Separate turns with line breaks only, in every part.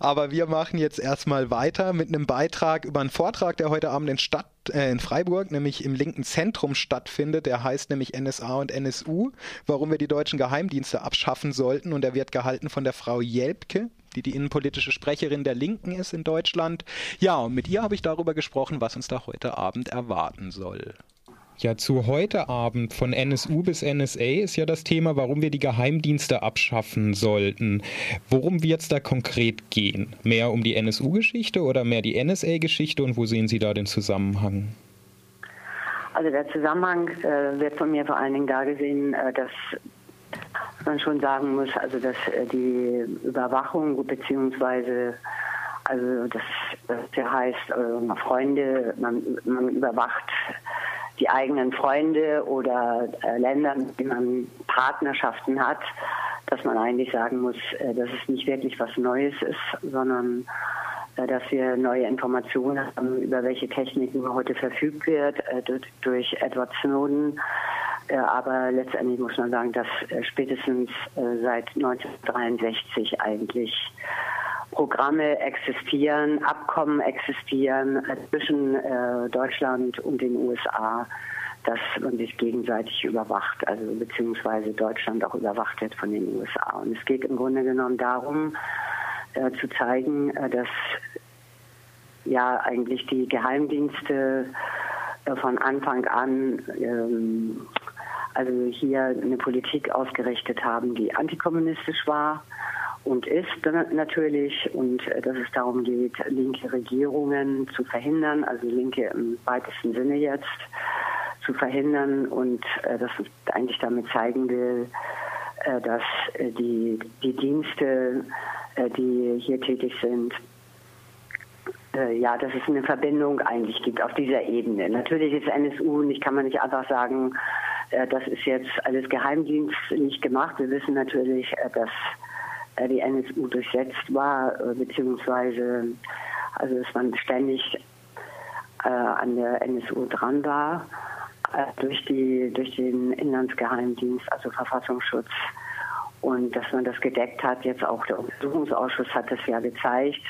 Aber wir machen jetzt erstmal weiter mit einem Beitrag über einen Vortrag, der heute Abend in Stadt äh, in Freiburg, nämlich im linken Zentrum stattfindet. Der heißt nämlich NSA und NSU, warum wir die deutschen Geheimdienste abschaffen sollten. Und er wird gehalten von der Frau Jelpke, die die innenpolitische Sprecherin der Linken ist in Deutschland. Ja, und mit ihr habe ich darüber gesprochen, was uns da heute Abend erwarten soll. Ja, zu heute Abend von NSU bis NSA ist ja das Thema, warum wir die Geheimdienste abschaffen sollten. Worum wird es da konkret gehen? Mehr um die NSU-Geschichte oder mehr die NSA-Geschichte und wo sehen Sie da den Zusammenhang?
Also der Zusammenhang äh, wird von mir vor allen Dingen da gesehen, äh, dass man schon sagen muss, also dass äh, die Überwachung beziehungsweise also das, das heißt, äh, Freunde, man, man überwacht die eigenen Freunde oder äh, Länder, mit denen man Partnerschaften hat, dass man eigentlich sagen muss, äh, dass es nicht wirklich was Neues ist, sondern äh, dass wir neue Informationen haben, über welche Techniken heute verfügt wird äh, durch, durch Edward Snowden. Äh, aber letztendlich muss man sagen, dass äh, spätestens seit 1963 eigentlich Programme existieren, Abkommen existieren zwischen äh, Deutschland und den USA, dass man sich gegenseitig überwacht, also beziehungsweise Deutschland auch überwacht wird von den USA. Und es geht im Grunde genommen darum, äh, zu zeigen, äh, dass ja eigentlich die Geheimdienste äh, von Anfang an ähm, also hier eine Politik ausgerichtet haben, die antikommunistisch war und ist natürlich und äh, dass es darum geht, linke Regierungen zu verhindern, also linke im weitesten Sinne jetzt zu verhindern und äh, dass es eigentlich damit zeigen will, äh, dass äh, die, die Dienste, äh, die hier tätig sind, äh, ja, dass es eine Verbindung eigentlich gibt auf dieser Ebene. Natürlich ist NSU nicht, kann man nicht einfach sagen, das ist jetzt alles geheimdienstlich gemacht. Wir wissen natürlich, dass die NSU durchsetzt war, äh, beziehungsweise also dass man ständig äh, an der NSU dran war durch, die, durch den Inlandsgeheimdienst, also Verfassungsschutz. Und dass man das gedeckt hat, jetzt auch der Untersuchungsausschuss hat das ja gezeigt,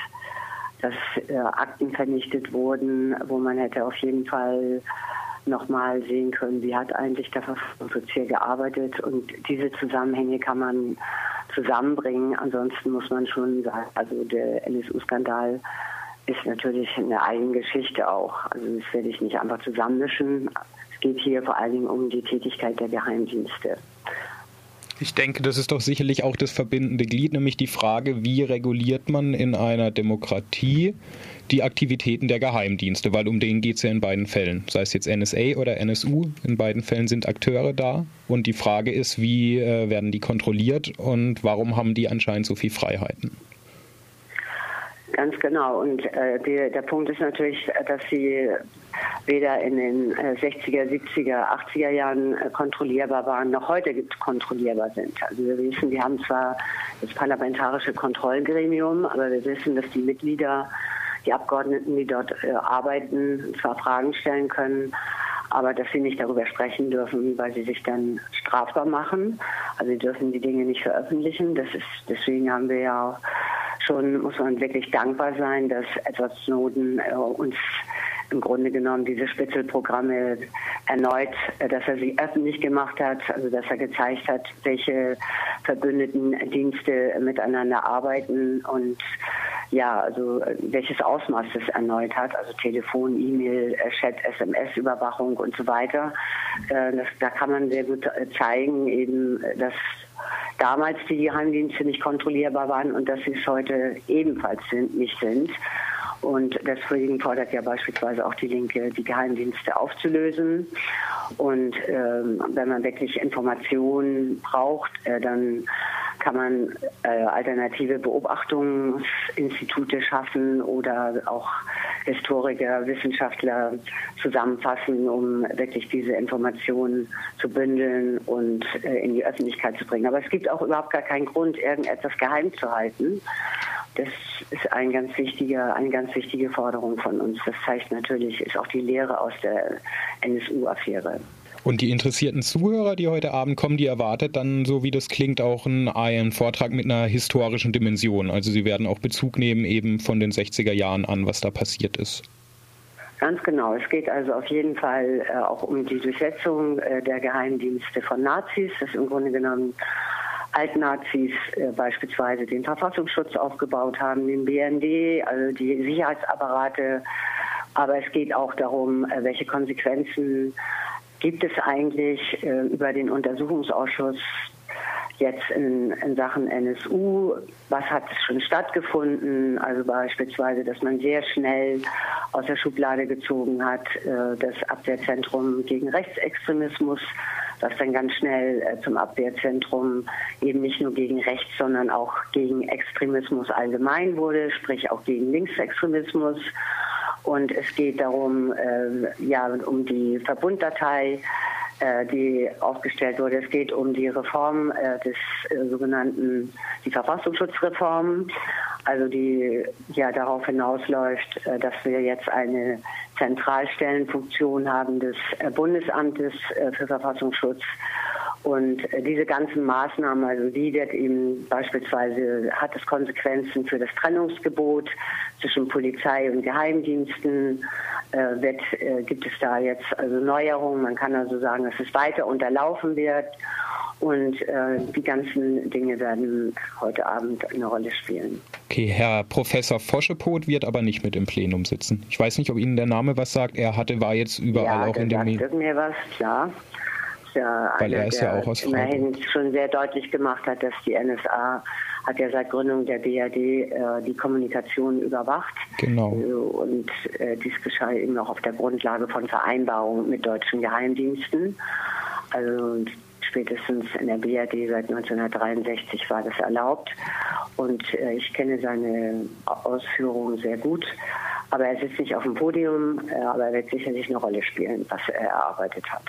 dass äh, Akten vernichtet wurden, wo man hätte auf jeden Fall nochmal sehen können, wie hat eigentlich der Verfassungsschutz hier gearbeitet. Und diese Zusammenhänge kann man zusammenbringen. Ansonsten muss man schon sagen, also der NSU-Skandal ist natürlich eine eigene Geschichte auch. Also das werde ich nicht einfach zusammenmischen. Es geht hier vor allen Dingen um die Tätigkeit der Geheimdienste.
Ich denke, das ist doch sicherlich auch das verbindende Glied, nämlich die Frage, wie reguliert man in einer Demokratie die Aktivitäten der Geheimdienste, weil um den geht es ja in beiden Fällen. Sei es jetzt NSA oder NSU, in beiden Fällen sind Akteure da. Und die Frage ist, wie äh, werden die kontrolliert und warum haben die anscheinend so viel Freiheiten?
Ganz genau. Und äh, die, der Punkt ist natürlich, dass sie weder in den äh, 60er, 70er, 80er Jahren äh, kontrollierbar waren, noch heute kontrollierbar sind. Also wir wissen, wir haben zwar das parlamentarische Kontrollgremium, aber wir wissen, dass die Mitglieder die Abgeordneten, die dort äh, arbeiten, zwar Fragen stellen können, aber dass sie nicht darüber sprechen dürfen, weil sie sich dann strafbar machen. Also sie dürfen die Dinge nicht veröffentlichen. Das ist, deswegen haben wir ja schon, muss man wirklich dankbar sein, dass Edward Snowden äh, uns im Grunde genommen diese Spitzelprogramme erneut, äh, dass er sie öffentlich gemacht hat, also dass er gezeigt hat, welche verbündeten Dienste miteinander arbeiten und ja, also äh, welches Ausmaß das erneut hat, also Telefon, E-Mail, äh, Chat, SMS-Überwachung und so weiter. Das, da kann man sehr gut zeigen, eben, dass damals die Geheimdienste nicht kontrollierbar waren und dass sie es heute ebenfalls sind, nicht sind. Und deswegen fordert ja beispielsweise auch die Linke, die Geheimdienste aufzulösen. Und ähm, wenn man wirklich Informationen braucht, äh, dann kann man äh, alternative Beobachtungsinstitute schaffen oder auch Historiker, Wissenschaftler zusammenfassen, um wirklich diese Informationen zu bündeln und äh, in die Öffentlichkeit zu bringen. Aber es gibt auch überhaupt gar keinen Grund, irgendetwas geheim zu halten. Das ist ein ganz wichtiger, eine ganz wichtige Forderung von uns. Das zeigt natürlich, ist auch die Lehre aus der NSU-Affäre.
Und die interessierten Zuhörer, die heute Abend kommen, die erwartet dann, so wie das klingt, auch einen, Vortrag mit einer historischen Dimension. Also sie werden auch Bezug nehmen eben von den 60er Jahren an, was da passiert ist.
Ganz genau. Es geht also auf jeden Fall äh, auch um die Durchsetzung äh, der Geheimdienste von Nazis. Das im Grunde genommen Altnazis äh, beispielsweise den Verfassungsschutz aufgebaut haben, den BND, also die Sicherheitsapparate. Aber es geht auch darum, welche Konsequenzen gibt es eigentlich äh, über den Untersuchungsausschuss jetzt in, in, Sachen NSU, was hat schon stattgefunden? Also beispielsweise, dass man sehr schnell aus der Schublade gezogen hat, äh, das Abwehrzentrum gegen Rechtsextremismus, das dann ganz schnell äh, zum Abwehrzentrum eben nicht nur gegen Rechts, sondern auch gegen Extremismus allgemein wurde, sprich auch gegen Linksextremismus. Und es geht darum, äh, ja, um die Verbunddatei, äh, die aufgestellt wurde. Es geht um die Reform äh, des äh, sogenannten, die Verfassungsschutzreform, also die ja darauf hinausläuft, äh, dass wir jetzt eine Zentralstellenfunktion haben des äh, Bundesamtes für Verfassungsschutz und äh, diese ganzen Maßnahmen, also die wird eben beispielsweise, hat es Konsequenzen für das Trennungsgebot zwischen Polizei und Geheimdiensten, äh, wird, äh, gibt es da jetzt also Neuerungen. Man kann also sagen, dass es weiter unterlaufen wird. Und äh, die ganzen Dinge werden heute Abend eine Rolle spielen.
Okay, Herr Professor Foschepot wird aber nicht mit im Plenum sitzen. Ich weiß nicht, ob Ihnen der Name was sagt. Er hatte, war jetzt überall ja, auch in dem
Medien. mir was, klar ja
Weil er ist ja auch aus
immerhin schon sehr deutlich gemacht hat, dass die NSA hat ja seit Gründung der BRD äh, die Kommunikation überwacht.
Genau.
Äh, und äh, dies geschah eben auch auf der Grundlage von Vereinbarungen mit deutschen Geheimdiensten. Also spätestens in der BRD seit 1963 war das erlaubt. Und äh, ich kenne seine Ausführungen sehr gut. Aber er sitzt nicht auf dem Podium, äh, aber er wird sicherlich eine Rolle spielen, was er erarbeitet hat.